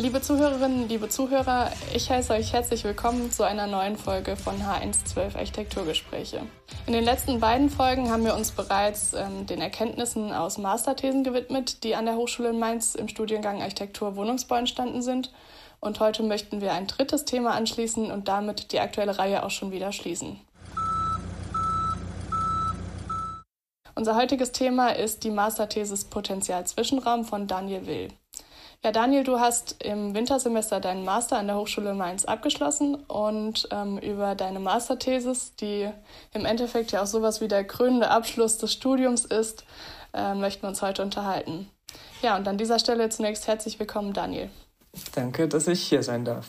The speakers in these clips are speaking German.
Liebe Zuhörerinnen, liebe Zuhörer, ich heiße euch herzlich willkommen zu einer neuen Folge von H112 Architekturgespräche. In den letzten beiden Folgen haben wir uns bereits ähm, den Erkenntnissen aus Masterthesen gewidmet, die an der Hochschule in Mainz im Studiengang Architektur Wohnungsbau entstanden sind. Und heute möchten wir ein drittes Thema anschließen und damit die aktuelle Reihe auch schon wieder schließen. Unser heutiges Thema ist die Masterthesis Potenzial Zwischenraum von Daniel Will. Ja, Daniel, du hast im Wintersemester deinen Master an der Hochschule Mainz abgeschlossen und ähm, über deine Masterthesis, die im Endeffekt ja auch sowas wie der krönende Abschluss des Studiums ist, äh, möchten wir uns heute unterhalten. Ja, und an dieser Stelle zunächst herzlich willkommen, Daniel. Danke, dass ich hier sein darf.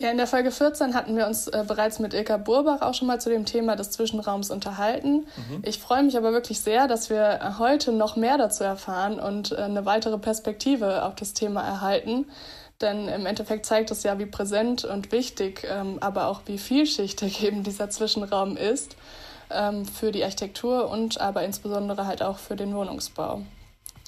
Ja, in der Folge 14 hatten wir uns äh, bereits mit Ilka Burbach auch schon mal zu dem Thema des Zwischenraums unterhalten. Mhm. Ich freue mich aber wirklich sehr, dass wir heute noch mehr dazu erfahren und äh, eine weitere Perspektive auf das Thema erhalten. Denn im Endeffekt zeigt es ja, wie präsent und wichtig, ähm, aber auch wie vielschichtig eben dieser Zwischenraum ist ähm, für die Architektur und aber insbesondere halt auch für den Wohnungsbau.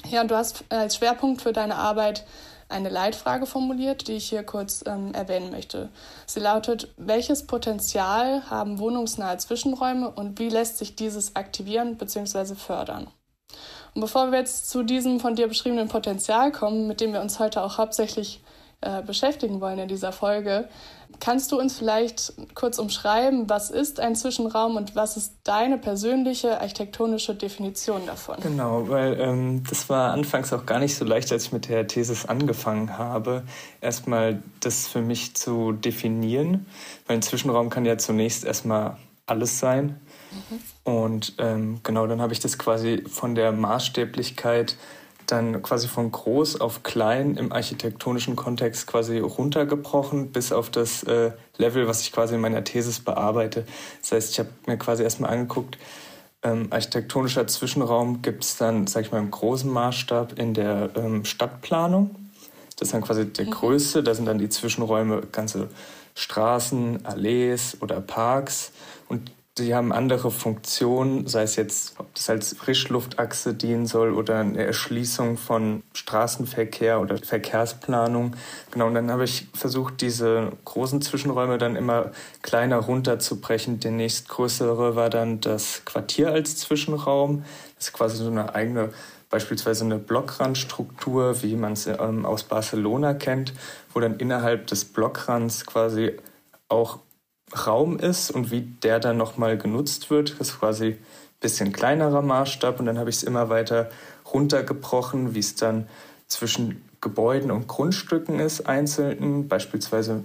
Ja, und du hast als Schwerpunkt für deine Arbeit eine Leitfrage formuliert, die ich hier kurz ähm, erwähnen möchte. Sie lautet, welches Potenzial haben wohnungsnahe Zwischenräume und wie lässt sich dieses aktivieren bzw. fördern? Und bevor wir jetzt zu diesem von dir beschriebenen Potenzial kommen, mit dem wir uns heute auch hauptsächlich äh, beschäftigen wollen in dieser Folge. Kannst du uns vielleicht kurz umschreiben, was ist ein Zwischenraum und was ist deine persönliche architektonische Definition davon? Genau, weil ähm, das war anfangs auch gar nicht so leicht, als ich mit der Thesis angefangen habe, erstmal das für mich zu definieren, weil ein Zwischenraum kann ja zunächst erstmal alles sein. Mhm. Und ähm, genau, dann habe ich das quasi von der Maßstäblichkeit dann quasi von groß auf klein im architektonischen Kontext quasi runtergebrochen bis auf das äh, Level, was ich quasi in meiner Thesis bearbeite. Das heißt, ich habe mir quasi erstmal angeguckt, ähm, architektonischer Zwischenraum gibt es dann, sag ich mal, im großen Maßstab in der ähm, Stadtplanung. Das ist dann quasi der mhm. größte, da sind dann die Zwischenräume ganze Straßen, Allees oder Parks. Und die haben andere Funktionen, sei es jetzt, ob das als Frischluftachse dienen soll oder eine Erschließung von Straßenverkehr oder Verkehrsplanung. Genau, und dann habe ich versucht, diese großen Zwischenräume dann immer kleiner runterzubrechen. Der nächstgrößere war dann das Quartier als Zwischenraum. Das ist quasi so eine eigene beispielsweise eine Blockrandstruktur, wie man es ähm, aus Barcelona kennt, wo dann innerhalb des Blockrands quasi auch Raum ist und wie der dann nochmal genutzt wird. Das ist quasi ein bisschen kleinerer Maßstab und dann habe ich es immer weiter runtergebrochen, wie es dann zwischen Gebäuden und Grundstücken ist, einzelnen. Beispielsweise,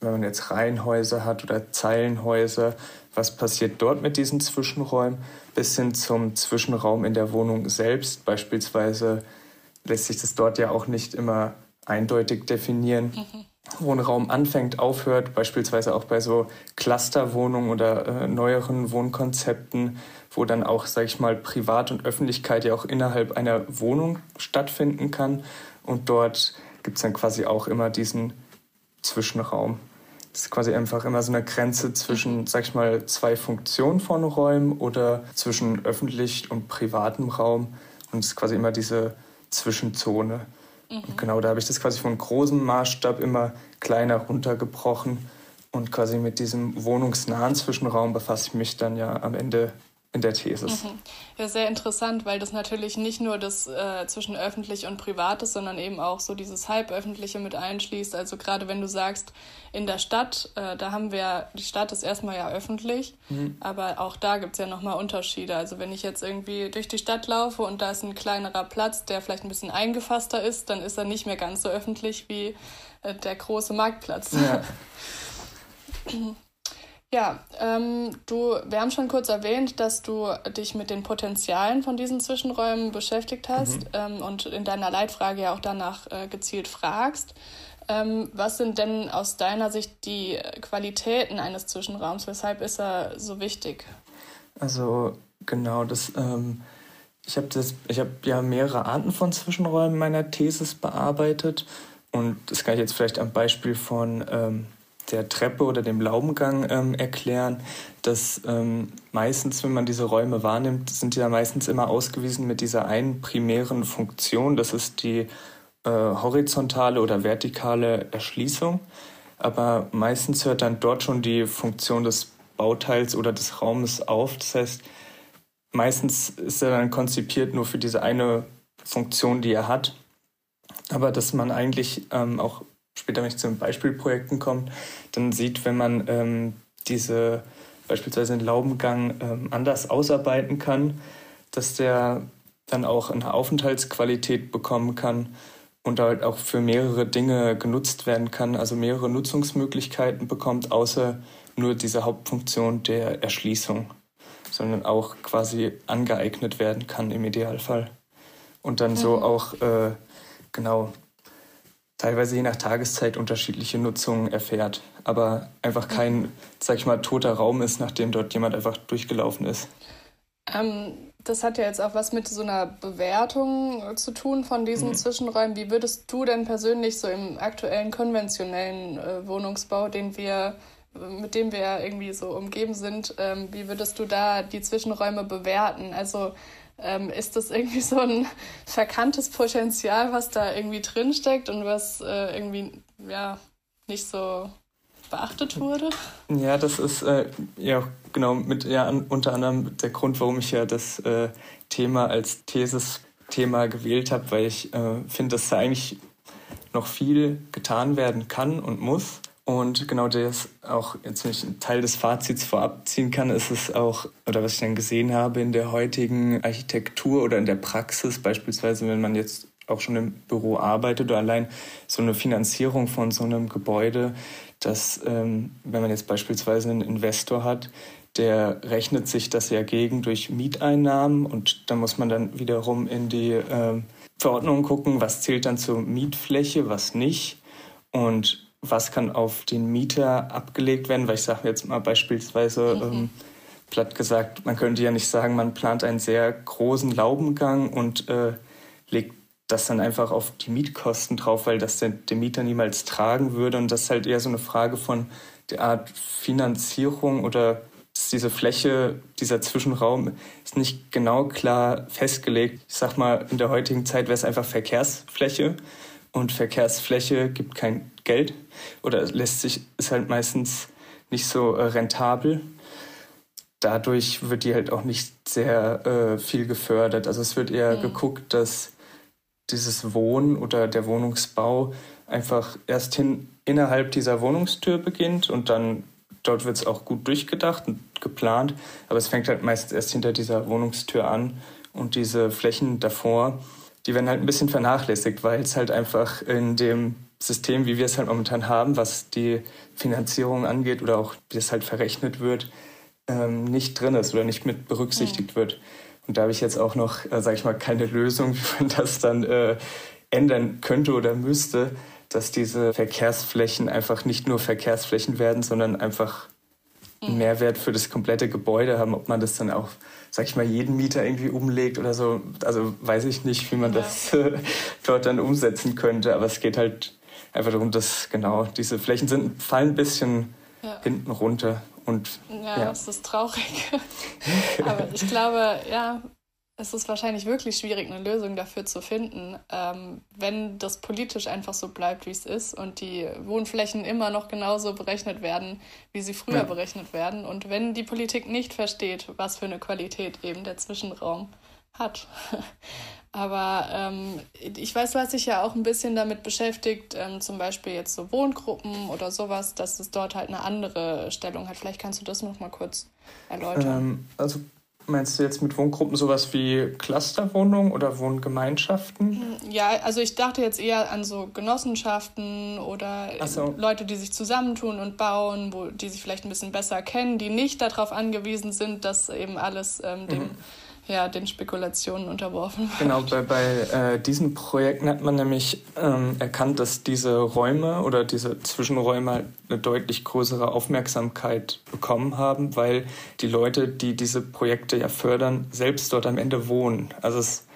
wenn man jetzt Reihenhäuser hat oder Zeilenhäuser, was passiert dort mit diesen Zwischenräumen, bis hin zum Zwischenraum in der Wohnung selbst. Beispielsweise lässt sich das dort ja auch nicht immer eindeutig definieren. Mhm. Wohnraum anfängt, aufhört, beispielsweise auch bei so Clusterwohnungen oder äh, neueren Wohnkonzepten, wo dann auch, sage ich mal, Privat und Öffentlichkeit ja auch innerhalb einer Wohnung stattfinden kann. Und dort gibt es dann quasi auch immer diesen Zwischenraum. Das ist quasi einfach immer so eine Grenze zwischen, sag ich mal, zwei Funktionen von Räumen oder zwischen öffentlich und privatem Raum. Und es ist quasi immer diese Zwischenzone. Mhm. genau, da habe ich das quasi von großem Maßstab immer kleiner runtergebrochen. Und quasi mit diesem wohnungsnahen Zwischenraum befasse ich mich dann ja am Ende in der Thesis. Mhm. Ja, sehr interessant, weil das natürlich nicht nur das äh, zwischen öffentlich und privat ist, sondern eben auch so dieses halböffentliche mit einschließt. Also gerade wenn du sagst, in der Stadt, äh, da haben wir, die Stadt ist erstmal ja öffentlich, mhm. aber auch da gibt es ja nochmal Unterschiede. Also wenn ich jetzt irgendwie durch die Stadt laufe und da ist ein kleinerer Platz, der vielleicht ein bisschen eingefasster ist, dann ist er nicht mehr ganz so öffentlich wie äh, der große Marktplatz. Ja. Ja, ähm, du, wir haben schon kurz erwähnt, dass du dich mit den Potenzialen von diesen Zwischenräumen beschäftigt hast mhm. ähm, und in deiner Leitfrage ja auch danach äh, gezielt fragst. Ähm, was sind denn aus deiner Sicht die Qualitäten eines Zwischenraums? Weshalb ist er so wichtig? Also genau, das. Ähm, ich habe das, ich habe ja mehrere Arten von Zwischenräumen meiner Thesis bearbeitet und das kann ich jetzt vielleicht am Beispiel von ähm, der Treppe oder dem Laubengang ähm, erklären, dass ähm, meistens, wenn man diese Räume wahrnimmt, sind die ja meistens immer ausgewiesen mit dieser einen primären Funktion. Das ist die äh, horizontale oder vertikale Erschließung. Aber meistens hört dann dort schon die Funktion des Bauteils oder des Raumes auf. Das heißt, meistens ist er dann konzipiert nur für diese eine Funktion, die er hat. Aber dass man eigentlich ähm, auch später, wenn ich zu den Beispielprojekten komme, dann sieht, wenn man ähm, diese beispielsweise den Laubengang ähm, anders ausarbeiten kann, dass der dann auch eine Aufenthaltsqualität bekommen kann und halt auch für mehrere Dinge genutzt werden kann, also mehrere Nutzungsmöglichkeiten bekommt, außer nur diese Hauptfunktion der Erschließung, sondern auch quasi angeeignet werden kann im Idealfall. Und dann mhm. so auch, äh, genau, teilweise je nach Tageszeit unterschiedliche Nutzungen erfährt, aber einfach kein, sag ich mal, toter Raum ist, nachdem dort jemand einfach durchgelaufen ist. Ähm, das hat ja jetzt auch was mit so einer Bewertung zu tun von diesen mhm. Zwischenräumen. Wie würdest du denn persönlich so im aktuellen konventionellen äh, Wohnungsbau, den wir mit dem wir irgendwie so umgeben sind, ähm, wie würdest du da die Zwischenräume bewerten? Also ähm, ist das irgendwie so ein verkanntes Potenzial, was da irgendwie drinsteckt und was äh, irgendwie ja nicht so beachtet wurde? Ja, das ist äh, ja genau mit ja unter anderem der Grund, warum ich ja das äh, Thema als Thesis-Thema gewählt habe, weil ich äh, finde, dass da eigentlich noch viel getan werden kann und muss. Und genau das auch, jetzt ich einen Teil des Fazits vorab ziehen kann, ist es auch, oder was ich dann gesehen habe in der heutigen Architektur oder in der Praxis, beispielsweise wenn man jetzt auch schon im Büro arbeitet oder allein so eine Finanzierung von so einem Gebäude, dass ähm, wenn man jetzt beispielsweise einen Investor hat, der rechnet sich das ja gegen durch Mieteinnahmen und da muss man dann wiederum in die äh, Verordnung gucken, was zählt dann zur Mietfläche, was nicht. Und was kann auf den Mieter abgelegt werden, weil ich sage jetzt mal beispielsweise mhm. ähm, platt gesagt, man könnte ja nicht sagen, man plant einen sehr großen Laubengang und äh, legt das dann einfach auf die Mietkosten drauf, weil das der, der Mieter niemals tragen würde. Und das ist halt eher so eine Frage von der Art Finanzierung oder diese Fläche, dieser Zwischenraum ist nicht genau klar festgelegt. Ich sag mal, in der heutigen Zeit wäre es einfach Verkehrsfläche und Verkehrsfläche gibt kein Geld oder lässt sich, ist halt meistens nicht so äh, rentabel. Dadurch wird die halt auch nicht sehr äh, viel gefördert. Also es wird eher mhm. geguckt, dass dieses Wohnen oder der Wohnungsbau einfach erst hin innerhalb dieser Wohnungstür beginnt und dann dort wird es auch gut durchgedacht und geplant, aber es fängt halt meistens erst hinter dieser Wohnungstür an und diese Flächen davor die werden halt ein bisschen vernachlässigt, weil es halt einfach in dem System, wie wir es halt momentan haben, was die Finanzierung angeht oder auch wie es halt verrechnet wird, ähm, nicht drin ist oder nicht mit berücksichtigt mhm. wird. Und da habe ich jetzt auch noch, äh, sage ich mal, keine Lösung, wie man das dann äh, ändern könnte oder müsste, dass diese Verkehrsflächen einfach nicht nur Verkehrsflächen werden, sondern einfach einen. Mehrwert für das komplette Gebäude haben. Ob man das dann auch sag ich mal, jeden Mieter irgendwie umlegt oder so. Also weiß ich nicht, wie man das äh, dort dann umsetzen könnte. Aber es geht halt einfach darum, dass genau diese Flächen sind, fallen ein bisschen ja. hinten runter. Und, ja, ja, das ist traurig. Aber ich glaube, ja, es ist wahrscheinlich wirklich schwierig, eine Lösung dafür zu finden, ähm, wenn das politisch einfach so bleibt, wie es ist und die Wohnflächen immer noch genauso berechnet werden, wie sie früher ja. berechnet werden. Und wenn die Politik nicht versteht, was für eine Qualität eben der Zwischenraum hat. Aber ähm, ich weiß, du hast dich ja auch ein bisschen damit beschäftigt, ähm, zum Beispiel jetzt so Wohngruppen oder sowas, dass es dort halt eine andere Stellung hat. Vielleicht kannst du das noch mal kurz erläutern. Ähm, also Meinst du jetzt mit Wohngruppen sowas wie Clusterwohnungen oder Wohngemeinschaften? Hm, ja, also ich dachte jetzt eher an so Genossenschaften oder so. Leute, die sich zusammentun und bauen, wo die sich vielleicht ein bisschen besser kennen, die nicht darauf angewiesen sind, dass eben alles ähm, dem mhm ja, den Spekulationen unterworfen wird. Genau, bei, bei äh, diesen Projekten hat man nämlich ähm, erkannt, dass diese Räume oder diese Zwischenräume eine deutlich größere Aufmerksamkeit bekommen haben, weil die Leute, die diese Projekte ja fördern, selbst dort am Ende wohnen. Also es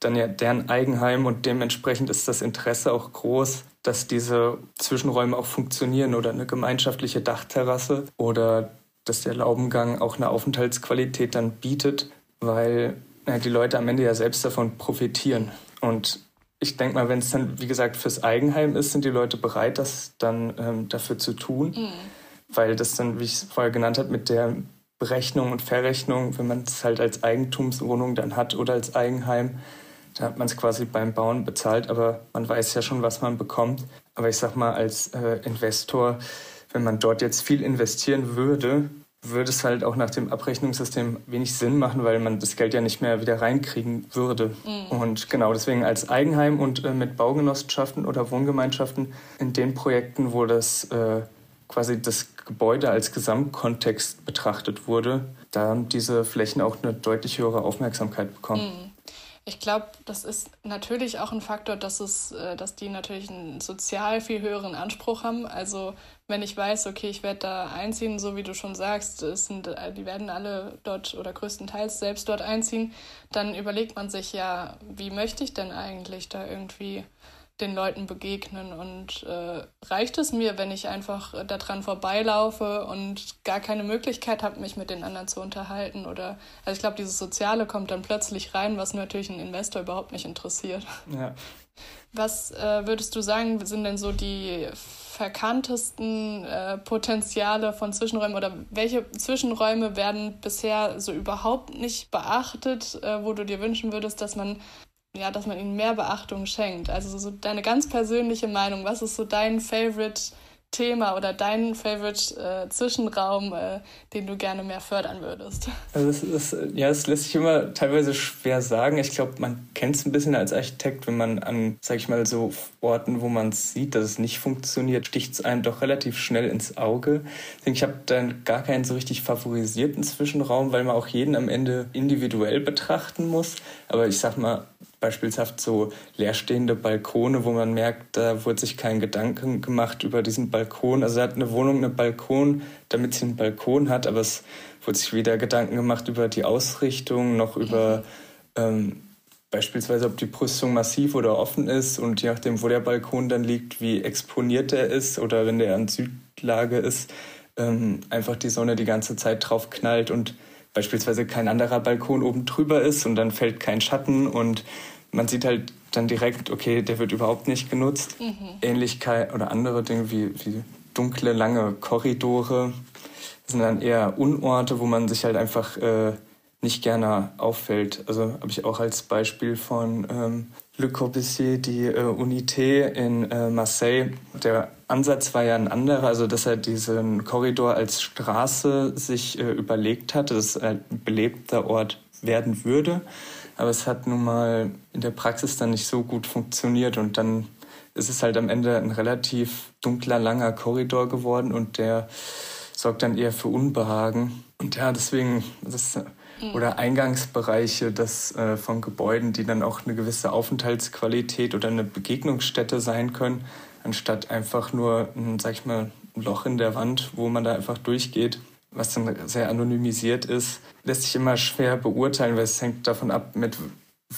dann ja deren Eigenheim und dementsprechend ist das Interesse auch groß, dass diese Zwischenräume auch funktionieren oder eine gemeinschaftliche Dachterrasse oder dass der Laubengang auch eine Aufenthaltsqualität dann bietet weil ja, die Leute am Ende ja selbst davon profitieren. Und ich denke mal, wenn es dann, wie gesagt, fürs Eigenheim ist, sind die Leute bereit, das dann ähm, dafür zu tun. Mhm. Weil das dann, wie ich es vorher genannt habe, mit der Berechnung und Verrechnung, wenn man es halt als Eigentumswohnung dann hat oder als Eigenheim, da hat man es quasi beim Bauen bezahlt, aber man weiß ja schon, was man bekommt. Aber ich sag mal, als äh, Investor, wenn man dort jetzt viel investieren würde, würde es halt auch nach dem Abrechnungssystem wenig Sinn machen, weil man das Geld ja nicht mehr wieder reinkriegen würde. Mhm. Und genau deswegen als Eigenheim und äh, mit Baugenossenschaften oder Wohngemeinschaften in den Projekten, wo das äh, quasi das Gebäude als Gesamtkontext betrachtet wurde, da haben diese Flächen auch eine deutlich höhere Aufmerksamkeit bekommen. Mhm. Ich glaube, das ist natürlich auch ein Faktor, dass es, äh, dass die natürlich einen sozial viel höheren Anspruch haben. Also wenn ich weiß, okay, ich werde da einziehen, so wie du schon sagst, es sind, äh, die werden alle dort oder größtenteils selbst dort einziehen, dann überlegt man sich ja, wie möchte ich denn eigentlich da irgendwie den Leuten begegnen. Und äh, reicht es mir, wenn ich einfach daran vorbeilaufe und gar keine Möglichkeit habe, mich mit den anderen zu unterhalten? Oder also ich glaube, dieses Soziale kommt dann plötzlich rein, was natürlich einen Investor überhaupt nicht interessiert. Ja. Was äh, würdest du sagen, sind denn so die verkanntesten äh, Potenziale von Zwischenräumen oder welche Zwischenräume werden bisher so überhaupt nicht beachtet, äh, wo du dir wünschen würdest, dass man ja, dass man ihnen mehr Beachtung schenkt. Also so deine ganz persönliche Meinung, was ist so dein Favorite Thema oder dein Favorite äh, Zwischenraum, äh, den du gerne mehr fördern würdest? Also das ist, ja, das lässt sich immer teilweise schwer sagen. Ich glaube, man kennt es ein bisschen als Architekt, wenn man an, sag ich mal, so Orten, wo man sieht, dass es nicht funktioniert, sticht es einem doch relativ schnell ins Auge. Denke, ich habe dann gar keinen so richtig favorisierten Zwischenraum, weil man auch jeden am Ende individuell betrachten muss. Aber ich sag mal, beispielsweise so leerstehende Balkone, wo man merkt, da wurde sich kein Gedanken gemacht über diesen Balkon. Also er hat eine Wohnung, einen Balkon, damit sie einen Balkon hat, aber es wurde sich weder Gedanken gemacht über die Ausrichtung noch über ähm, beispielsweise, ob die Brüstung massiv oder offen ist und je nachdem, wo der Balkon dann liegt, wie exponiert er ist oder wenn der an Südlage ist, ähm, einfach die Sonne die ganze Zeit drauf knallt und beispielsweise kein anderer Balkon oben drüber ist und dann fällt kein Schatten und man sieht halt dann direkt, okay, der wird überhaupt nicht genutzt. Mhm. Ähnlichkeit oder andere Dinge wie, wie dunkle, lange Korridore sind dann eher Unorte, wo man sich halt einfach äh, nicht gerne auffällt. Also habe ich auch als Beispiel von ähm, Le Corbusier die äh, Unité in äh, Marseille. Der Ansatz war ja ein anderer, also dass er diesen Korridor als Straße sich äh, überlegt hatte, dass ein belebter Ort werden würde. Aber es hat nun mal in der Praxis dann nicht so gut funktioniert und dann ist es halt am Ende ein relativ dunkler, langer Korridor geworden und der sorgt dann eher für Unbehagen. Und ja, deswegen, das Mhm. oder Eingangsbereiche das, äh, von Gebäuden, die dann auch eine gewisse Aufenthaltsqualität oder eine Begegnungsstätte sein können, anstatt einfach nur ein, sag ich mal, ein Loch in der Wand, wo man da einfach durchgeht, was dann sehr anonymisiert ist, lässt sich immer schwer beurteilen, weil es hängt davon ab, mit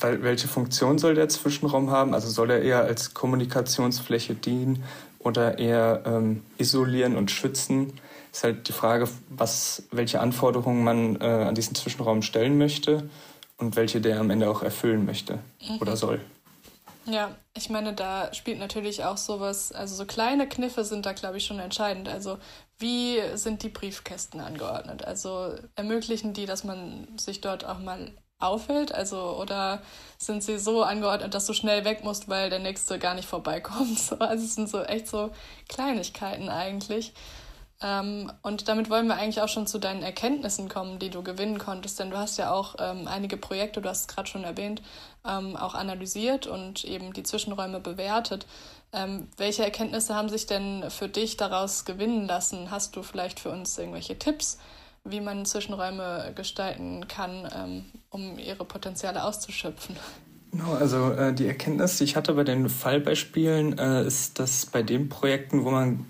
welche Funktion soll der Zwischenraum haben? Also soll er eher als Kommunikationsfläche dienen oder eher ähm, isolieren und schützen? Ist halt die Frage, was, welche Anforderungen man äh, an diesen Zwischenraum stellen möchte und welche der am Ende auch erfüllen möchte mhm. oder soll. Ja, ich meine, da spielt natürlich auch sowas, also so kleine Kniffe sind da, glaube ich, schon entscheidend. Also wie sind die Briefkästen angeordnet? Also ermöglichen die, dass man sich dort auch mal auffällt? Also, oder sind sie so angeordnet, dass du schnell weg musst, weil der nächste gar nicht vorbeikommt? Also es sind so echt so Kleinigkeiten eigentlich. Ähm, und damit wollen wir eigentlich auch schon zu deinen Erkenntnissen kommen, die du gewinnen konntest. Denn du hast ja auch ähm, einige Projekte, du hast es gerade schon erwähnt, ähm, auch analysiert und eben die Zwischenräume bewertet. Ähm, welche Erkenntnisse haben sich denn für dich daraus gewinnen lassen? Hast du vielleicht für uns irgendwelche Tipps, wie man Zwischenräume gestalten kann, ähm, um ihre Potenziale auszuschöpfen? Genau, also äh, die Erkenntnis, die ich hatte bei den Fallbeispielen, äh, ist, dass bei den Projekten, wo man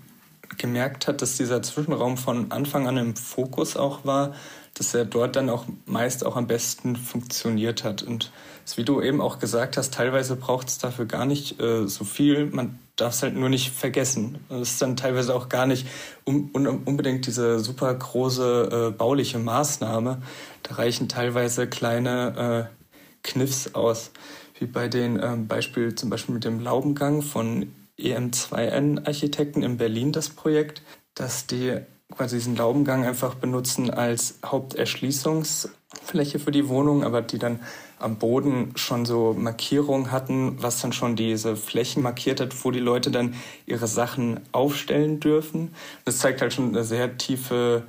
gemerkt hat, dass dieser Zwischenraum von Anfang an im Fokus auch war, dass er dort dann auch meist auch am besten funktioniert hat. Und wie du eben auch gesagt hast, teilweise braucht es dafür gar nicht äh, so viel. Man darf es halt nur nicht vergessen. Es ist dann teilweise auch gar nicht um, unbedingt diese super große äh, bauliche Maßnahme. Da reichen teilweise kleine äh, Kniffs aus. Wie wie bei den ähm, Beispiel zum Beispiel mit dem Laubengang von EM2N-Architekten in Berlin das Projekt, dass die quasi diesen Laubengang einfach benutzen als Haupterschließungsfläche für die Wohnung, aber die dann am Boden schon so Markierungen hatten, was dann schon diese Flächen markiert hat, wo die Leute dann ihre Sachen aufstellen dürfen. Das zeigt halt schon eine sehr tiefe,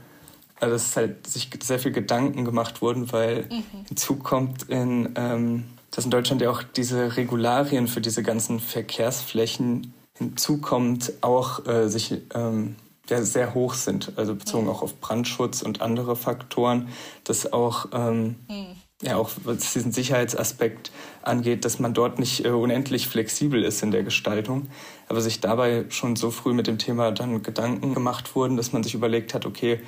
also dass halt sich sehr viel Gedanken gemacht wurden, weil mhm. hinzu kommt in, ähm, dass in Deutschland ja auch diese Regularien für diese ganzen Verkehrsflächen hinzukommt, auch äh, sich ähm, ja, sehr hoch sind, also bezogen auch auf Brandschutz und andere Faktoren, dass auch, ähm, mhm. ja, auch was diesen Sicherheitsaspekt angeht, dass man dort nicht äh, unendlich flexibel ist in der Gestaltung, aber sich dabei schon so früh mit dem Thema dann Gedanken gemacht wurden, dass man sich überlegt hat, okay,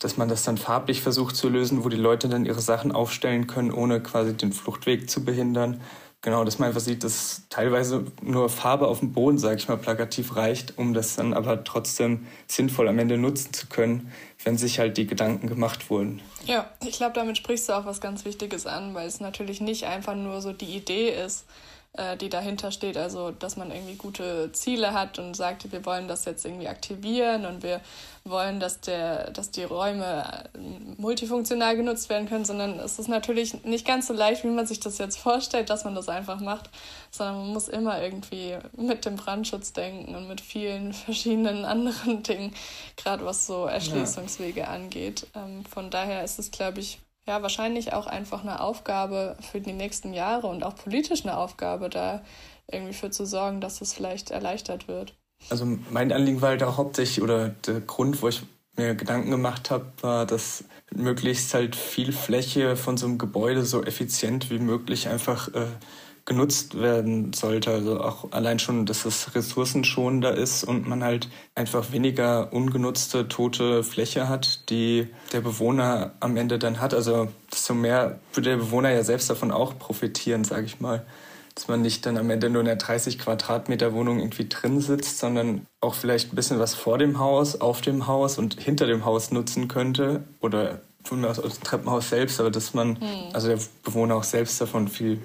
dass man das dann farblich versucht zu lösen, wo die Leute dann ihre Sachen aufstellen können, ohne quasi den Fluchtweg zu behindern Genau, dass man einfach sieht, dass teilweise nur Farbe auf dem Boden, sage ich mal, plakativ reicht, um das dann aber trotzdem sinnvoll am Ende nutzen zu können, wenn sich halt die Gedanken gemacht wurden. Ja, ich glaube, damit sprichst du auch was ganz Wichtiges an, weil es natürlich nicht einfach nur so die Idee ist, äh, die dahinter steht. Also, dass man irgendwie gute Ziele hat und sagt, wir wollen das jetzt irgendwie aktivieren und wir wollen, dass, der, dass die Räume äh, multifunktional genutzt werden können, sondern es ist natürlich nicht ganz so leicht, wie man sich das jetzt vorstellt, dass man das einfach macht, sondern man muss immer irgendwie mit dem Brandschutz denken und mit vielen verschiedenen anderen Dingen, gerade was so Erschließungswege ja. angeht. Ähm, von daher ist es, glaube ich, ja, wahrscheinlich auch einfach eine Aufgabe für die nächsten Jahre und auch politisch eine Aufgabe, da irgendwie für zu sorgen, dass es vielleicht erleichtert wird. Also mein Anliegen war halt auch hauptsächlich, oder der Grund, wo ich mir Gedanken gemacht habe, war, dass möglichst halt viel Fläche von so einem Gebäude so effizient wie möglich einfach äh, genutzt werden sollte. Also auch allein schon, dass es ressourcenschonender ist und man halt einfach weniger ungenutzte, tote Fläche hat, die der Bewohner am Ende dann hat. Also desto mehr würde der Bewohner ja selbst davon auch profitieren, sage ich mal. Dass man nicht dann am Ende nur in der 30 Quadratmeter Wohnung irgendwie drin sitzt, sondern auch vielleicht ein bisschen was vor dem Haus, auf dem Haus und hinter dem Haus nutzen könnte. Oder von mir aus aus dem Treppenhaus selbst, aber dass man, hm. also der Bewohner auch selbst davon viel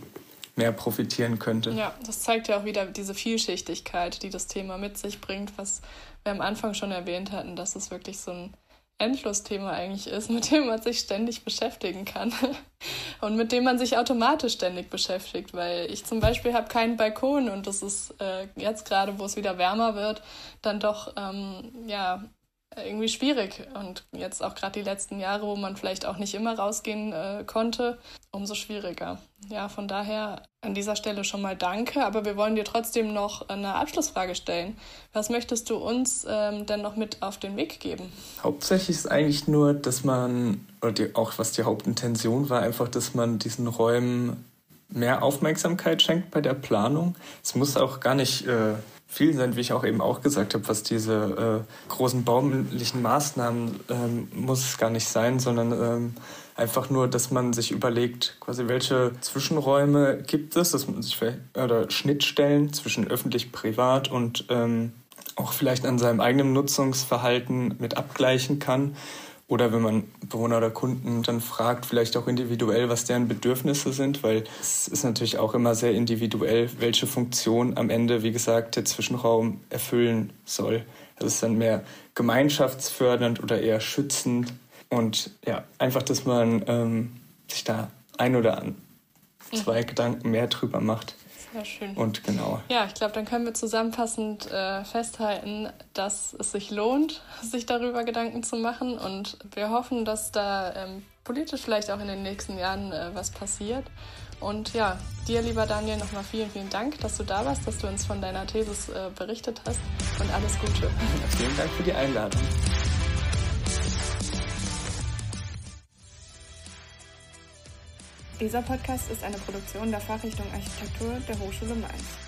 mehr profitieren könnte. Ja, das zeigt ja auch wieder diese Vielschichtigkeit, die das Thema mit sich bringt, was wir am Anfang schon erwähnt hatten, dass es wirklich so ein Endlosthema eigentlich ist, mit dem man sich ständig beschäftigen kann und mit dem man sich automatisch ständig beschäftigt, weil ich zum Beispiel habe keinen Balkon und das ist äh, jetzt gerade, wo es wieder wärmer wird, dann doch ähm, ja irgendwie schwierig. Und jetzt auch gerade die letzten Jahre, wo man vielleicht auch nicht immer rausgehen äh, konnte, umso schwieriger. Ja, von daher an dieser Stelle schon mal danke, aber wir wollen dir trotzdem noch eine Abschlussfrage stellen. Was möchtest du uns ähm, denn noch mit auf den Weg geben? Hauptsächlich ist eigentlich nur, dass man, oder die, auch was die Hauptintention war, einfach, dass man diesen Räumen mehr Aufmerksamkeit schenkt bei der Planung. Es muss auch gar nicht äh, viel sein, wie ich auch eben auch gesagt habe, was diese äh, großen baulichen Maßnahmen ähm, muss es gar nicht sein, sondern ähm, einfach nur, dass man sich überlegt, quasi welche Zwischenräume gibt es, dass man sich oder Schnittstellen zwischen öffentlich, privat und ähm, auch vielleicht an seinem eigenen Nutzungsverhalten mit abgleichen kann oder wenn man Bewohner oder Kunden dann fragt, vielleicht auch individuell, was deren Bedürfnisse sind, weil es ist natürlich auch immer sehr individuell, welche Funktion am Ende, wie gesagt, der Zwischenraum erfüllen soll. Es ist dann mehr gemeinschaftsfördernd oder eher schützend. Und ja, einfach, dass man ähm, sich da ein oder zwei mhm. Gedanken mehr drüber macht. Sehr schön. Und genau. Ja, ich glaube, dann können wir zusammenfassend äh, festhalten, dass es sich lohnt, sich darüber Gedanken zu machen. Und wir hoffen, dass da ähm, politisch vielleicht auch in den nächsten Jahren äh, was passiert. Und ja, dir, lieber Daniel, nochmal vielen, vielen Dank, dass du da warst, dass du uns von deiner Thesis äh, berichtet hast. Und alles Gute. Ja, vielen Dank für die Einladung. Dieser Podcast ist eine Produktion der Fachrichtung Architektur der Hochschule Mainz.